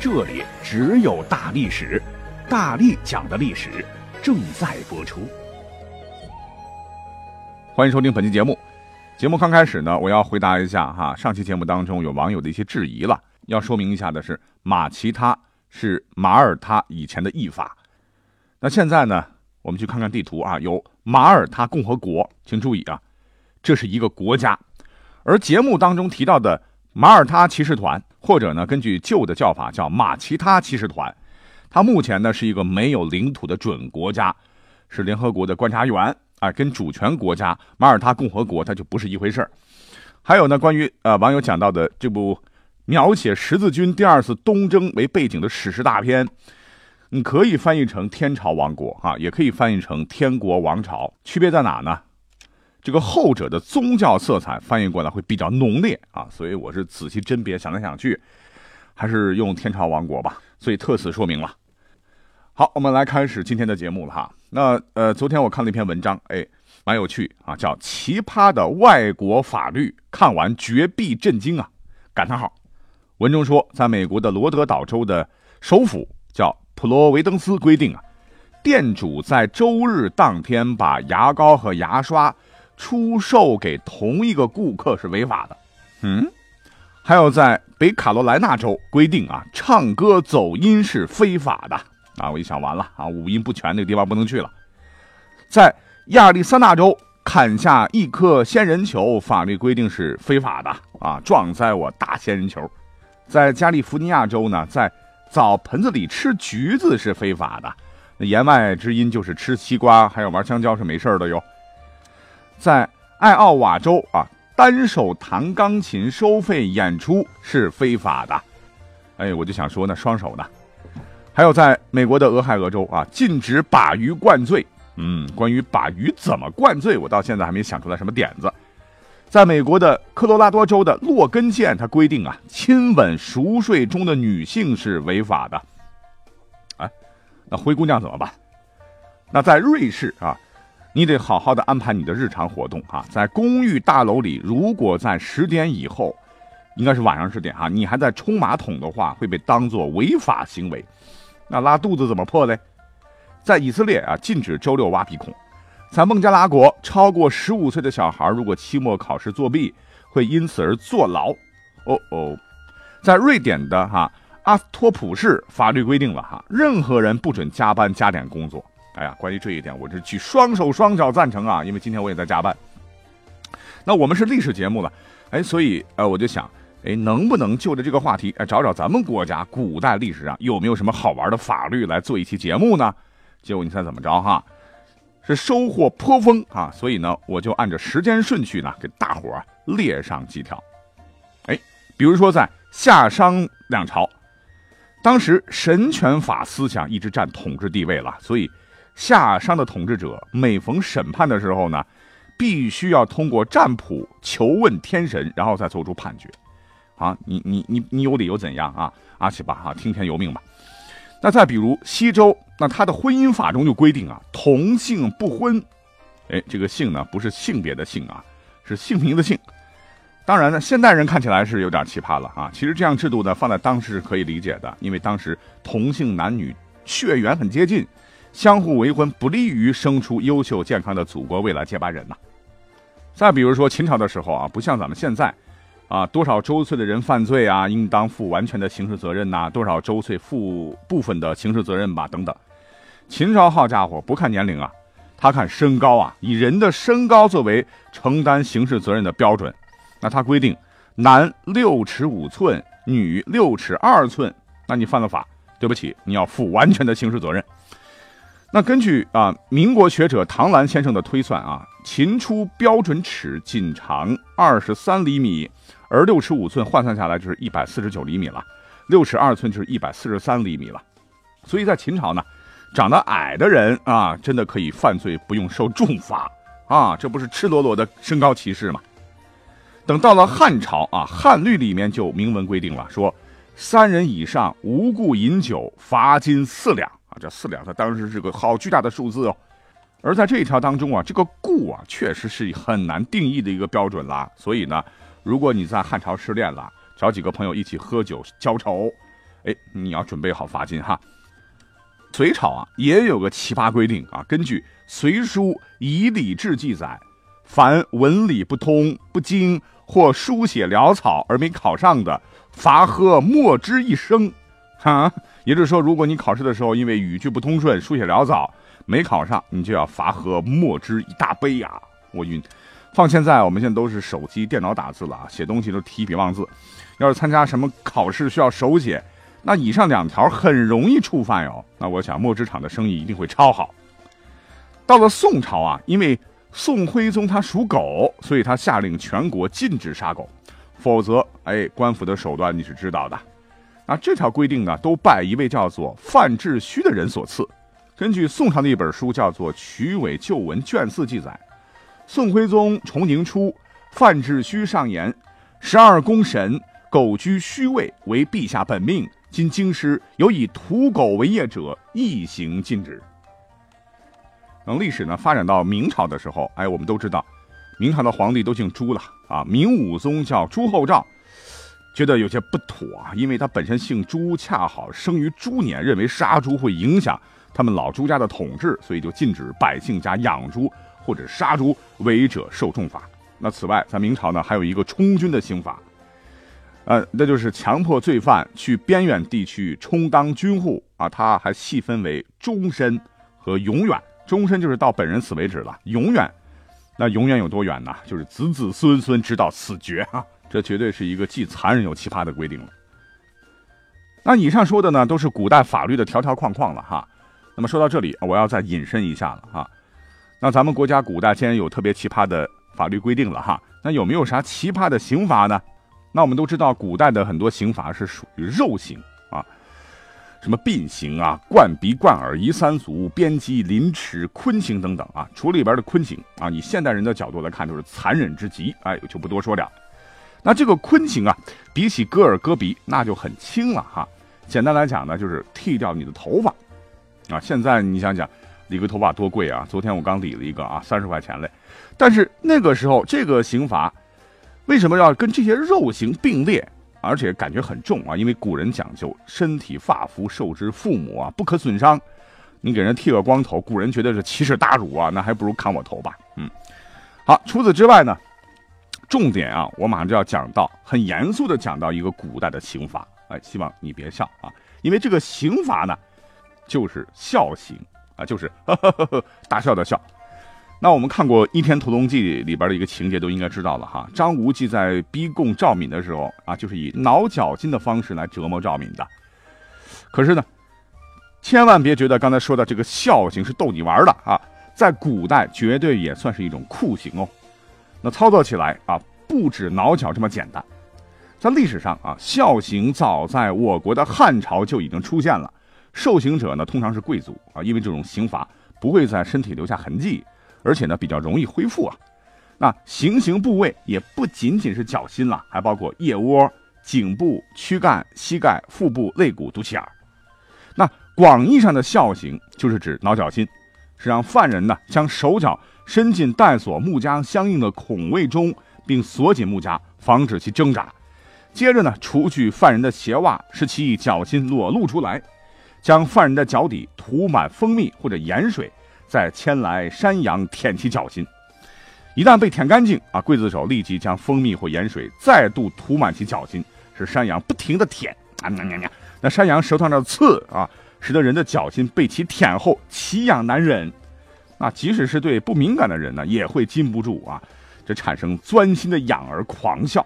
这里只有大历史，大力讲的历史正在播出。欢迎收听本期节目。节目刚开始呢，我要回答一下哈，上期节目当中有网友的一些质疑了。要说明一下的是，马其他是马耳他以前的译法。那现在呢，我们去看看地图啊，有马耳他共和国，请注意啊，这是一个国家。而节目当中提到的马耳他骑士团。或者呢，根据旧的叫法叫马其他骑士团，它目前呢是一个没有领土的准国家，是联合国的观察员啊，跟主权国家马耳他共和国它就不是一回事儿还有呢，关于呃网友讲到的这部描写十字军第二次东征为背景的史诗大片，你可以翻译成天朝王国啊，也可以翻译成天国王朝，区别在哪呢？这个后者的宗教色彩翻译过来会比较浓烈啊，所以我是仔细甄别，想来想去，还是用天朝王国吧，所以特此说明了。好，我们来开始今天的节目了哈。那呃，昨天我看了一篇文章，哎，蛮有趣啊，叫《奇葩的外国法律》，看完绝壁震惊啊！感叹号。文中说，在美国的罗德岛州的首府叫普罗维登斯规定啊，店主在周日当天把牙膏和牙刷。出售给同一个顾客是违法的，嗯，还有在北卡罗来纳州规定啊，唱歌走音是非法的啊。我一想完了啊，五音不全那个地方不能去了。在亚利桑那州砍下一颗仙人球，法律规定是非法的啊，撞栽我大仙人球。在加利福尼亚州呢，在澡盆子里吃橘子是非法的，那言外之音就是吃西瓜还有玩香蕉是没事的哟。在艾奥瓦州啊，单手弹钢琴收费演出是非法的。哎，我就想说呢，双手呢。还有在美国的俄亥俄州啊，禁止把鱼灌醉。嗯，关于把鱼怎么灌醉，我到现在还没想出来什么点子。在美国的科罗拉多州的洛根县，它规定啊，亲吻熟睡中的女性是违法的。哎，那灰姑娘怎么办？那在瑞士啊。你得好好的安排你的日常活动啊！在公寓大楼里，如果在十点以后，应该是晚上十点哈，你还在冲马桶的话，会被当作违法行为。那拉肚子怎么破嘞？在以色列啊，禁止周六挖鼻孔。在孟加拉国，超过十五岁的小孩如果期末考试作弊，会因此而坐牢。哦哦，在瑞典的哈阿斯托普市，法律规定了哈，任何人不准加班加点工作。哎呀，关于这一点，我是举双手双脚赞成啊！因为今天我也在加班。那我们是历史节目了，哎，所以呃，我就想，哎，能不能就着这个话题，哎，找找咱们国家古代历史上有没有什么好玩的法律来做一期节目呢？结果你猜怎么着哈？是收获颇丰啊！所以呢，我就按照时间顺序呢，给大伙儿列上几条。哎，比如说在夏商两朝，当时神权法思想一直占统治地位了，所以。夏商的统治者每逢审判的时候呢，必须要通过占卜求问天神，然后再做出判决。啊，你你你你有理由怎样啊？阿奇巴哈，听天由命吧。那再比如西周，那他的婚姻法中就规定啊，同姓不婚。哎，这个姓呢，不是性别的姓啊，是姓名的姓。当然呢，现代人看起来是有点奇葩了啊。其实这样制度呢，放在当时是可以理解的，因为当时同姓男女血缘很接近。相互为婚不利于生出优秀健康的祖国未来接班人呐。再比如说秦朝的时候啊，不像咱们现在，啊多少周岁的人犯罪啊，应当负完全的刑事责任呐，多少周岁负部分的刑事责任吧等等。秦朝好家伙，不看年龄啊，他看身高啊，以人的身高作为承担刑事责任的标准。那他规定，男六尺五寸，女六尺二寸，那你犯了法，对不起，你要负完全的刑事责任。那根据啊，民国学者唐兰先生的推算啊，秦初标准尺仅长二十三厘米，而六尺五寸换算下来就是一百四十九厘米了，六尺二寸就是一百四十三厘米了。所以在秦朝呢，长得矮的人啊，真的可以犯罪不用受重罚啊，这不是赤裸裸的身高歧视吗？等到了汉朝啊，汉律里面就明文规定了，说三人以上无故饮酒，罚金四两。这四两，它当时是个好巨大的数字哦。而在这一条当中啊，这个故啊，确实是很难定义的一个标准啦。所以呢，如果你在汉朝失恋了，找几个朋友一起喝酒浇愁，哎，你要准备好罚金哈。隋朝啊，也有个奇葩规定啊，根据《隋书以礼志》记载，凡文理不通、不精。或书写潦草而没考上的，罚喝墨汁一升，啊，也就是说，如果你考试的时候因为语句不通顺、书写潦草没考上，你就要罚喝墨汁一大杯呀！我晕。放现在，我们现在都是手机、电脑打字了啊，写东西都提笔忘字。要是参加什么考试需要手写，那以上两条很容易触犯哟。那我想墨汁厂的生意一定会超好。到了宋朝啊，因为宋徽宗他属狗，所以他下令全国禁止杀狗，否则，哎，官府的手段你是知道的。那这条规定呢，都拜一位叫做范志虚的人所赐。根据宋朝的一本书叫做《曲尾旧文》卷四记载，宋徽宗崇宁初，范志虚上言：十二宫神狗居虚位，为陛下本命。今京师有以屠狗为业者，一行禁止。等历史呢发展到明朝的时候，哎，我们都知道，明朝的皇帝都姓朱了啊。明武宗叫朱厚照，觉得有些不妥啊，因为他本身姓朱，恰好生于猪年，认为杀猪会影响他们老朱家的统治，所以就禁止百姓家养猪或者杀猪，违者受重罚。那此外，在明朝呢，还有一个充军的刑罚，呃，那就是强迫罪犯去边远地区充当军户啊。他还细分为终身和永远。终身就是到本人死为止了，永远，那永远有多远呢？就是子子孙孙直到死绝啊！这绝对是一个既残忍又奇葩的规定了。那以上说的呢，都是古代法律的条条框框了哈。那么说到这里，我要再引申一下了哈。那咱们国家古代既然有特别奇葩的法律规定了哈，那有没有啥奇葩的刑罚呢？那我们都知道，古代的很多刑罚是属于肉刑啊。什么膑刑啊、灌鼻、灌耳、夷三族、鞭击、凌迟、坤刑等等啊，除里边的坤刑啊，以现代人的角度来看，就是残忍之极，哎，就不多说了。那这个坤刑啊，比起割耳、割鼻，那就很轻了哈。简单来讲呢，就是剃掉你的头发啊。现在你想想，理个头发多贵啊！昨天我刚理了一个啊，三十块钱嘞。但是那个时候，这个刑罚为什么要跟这些肉刑并列？而且感觉很重啊，因为古人讲究身体发肤受之父母啊，不可损伤。你给人剃个光头，古人觉得是奇耻大辱啊，那还不如砍我头吧。嗯，好，除此之外呢，重点啊，我马上就要讲到，很严肃的讲到一个古代的刑罚。哎，希望你别笑啊，因为这个刑罚呢，就是笑刑啊，就是呵呵呵大笑的笑。那我们看过《倚天屠龙记》里边的一个情节，都应该知道了哈。张无忌在逼供赵敏的时候啊，就是以挠脚筋的方式来折磨赵敏的。可是呢，千万别觉得刚才说的这个笑刑是逗你玩的啊，在古代绝对也算是一种酷刑哦。那操作起来啊，不止挠脚这么简单。在历史上啊，孝刑早在我国的汉朝就已经出现了。受刑者呢，通常是贵族啊，因为这种刑罚不会在身体留下痕迹。而且呢，比较容易恢复啊。那行刑部位也不仅仅是脚心了，还包括腋窝、颈部、躯干、膝盖、腹部、肋骨、肚脐眼。那广义上的孝刑就是指挠脚心，是让犯人呢将手脚伸进带锁木夹相应的孔位中，并锁紧木夹，防止其挣扎。接着呢，除去犯人的鞋袜，使其脚心裸露出来，将犯人的脚底涂满蜂蜜或者盐水。再牵来山羊舔其脚心，一旦被舔干净啊，刽子手立即将蜂蜜或盐水再度涂满其脚心，使山羊不停的舔啊呀呀呀！那山羊舌头上的刺啊，使得人的脚心被其舔后奇痒难忍，那即使是对不敏感的人呢，也会禁不住啊，这产生钻心的痒而狂笑，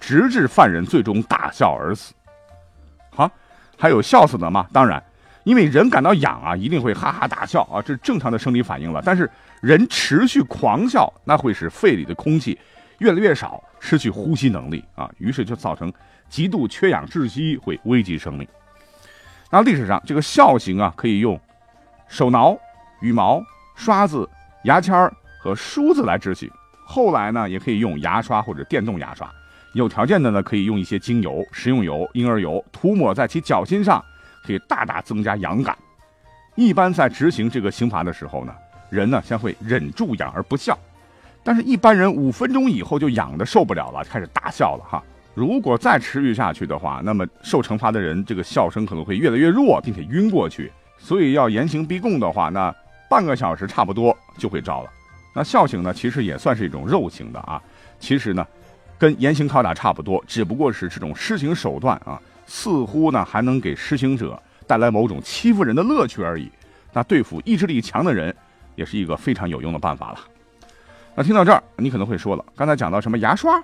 直至犯人最终大笑而死。好，还有笑死的吗？当然。因为人感到痒啊，一定会哈哈大笑啊，这是正常的生理反应了。但是人持续狂笑，那会使肺里的空气越来越少，失去呼吸能力啊，于是就造成极度缺氧窒息，会危及生命。那历史上这个笑刑啊，可以用手挠、羽毛、刷子、牙签儿和梳子来执行。后来呢，也可以用牙刷或者电动牙刷。有条件的呢，可以用一些精油、食用油、婴儿油涂抹在其脚心上，可以大大增加痒感。一般在执行这个刑罚的时候呢，人呢将会忍住痒而不笑，但是一般人五分钟以后就痒的受不了了，开始大笑了哈。如果再持续下去的话，那么受惩罚的人这个笑声可能会越来越弱，并且晕过去。所以要严刑逼供的话，那半个小时差不多就会招了。那笑刑呢，其实也算是一种肉刑的啊。其实呢。跟严刑拷打差不多，只不过是这种施行手段啊，似乎呢还能给施行者带来某种欺负人的乐趣而已。那对付意志力强的人，也是一个非常有用的办法了。那听到这儿，你可能会说了，刚才讲到什么牙刷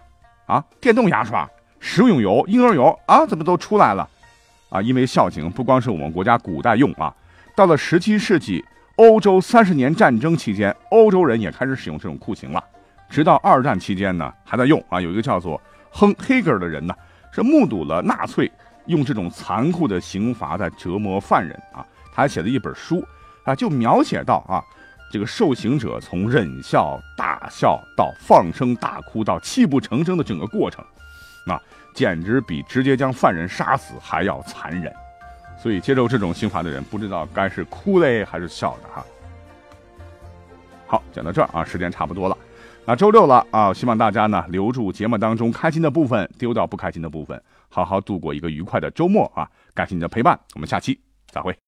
啊、电动牙刷、食用油、婴儿油啊，怎么都出来了啊？因为孝刑不光是我们国家古代用啊，到了十七世纪，欧洲三十年战争期间，欧洲人也开始使用这种酷刑了。直到二战期间呢，还在用啊。有一个叫做亨黑格尔的人呢，是目睹了纳粹用这种残酷的刑罚在折磨犯人啊。他还写了一本书啊，就描写到啊，这个受刑者从忍笑、大笑到放声大哭到泣不成声的整个过程，那简直比直接将犯人杀死还要残忍。所以接受这种刑罚的人，不知道该是哭嘞还是笑的哈。好，讲到这儿啊，时间差不多了。那周六了啊，希望大家呢留住节目当中开心的部分，丢掉不开心的部分，好好度过一个愉快的周末啊！感谢你的陪伴，我们下期再会。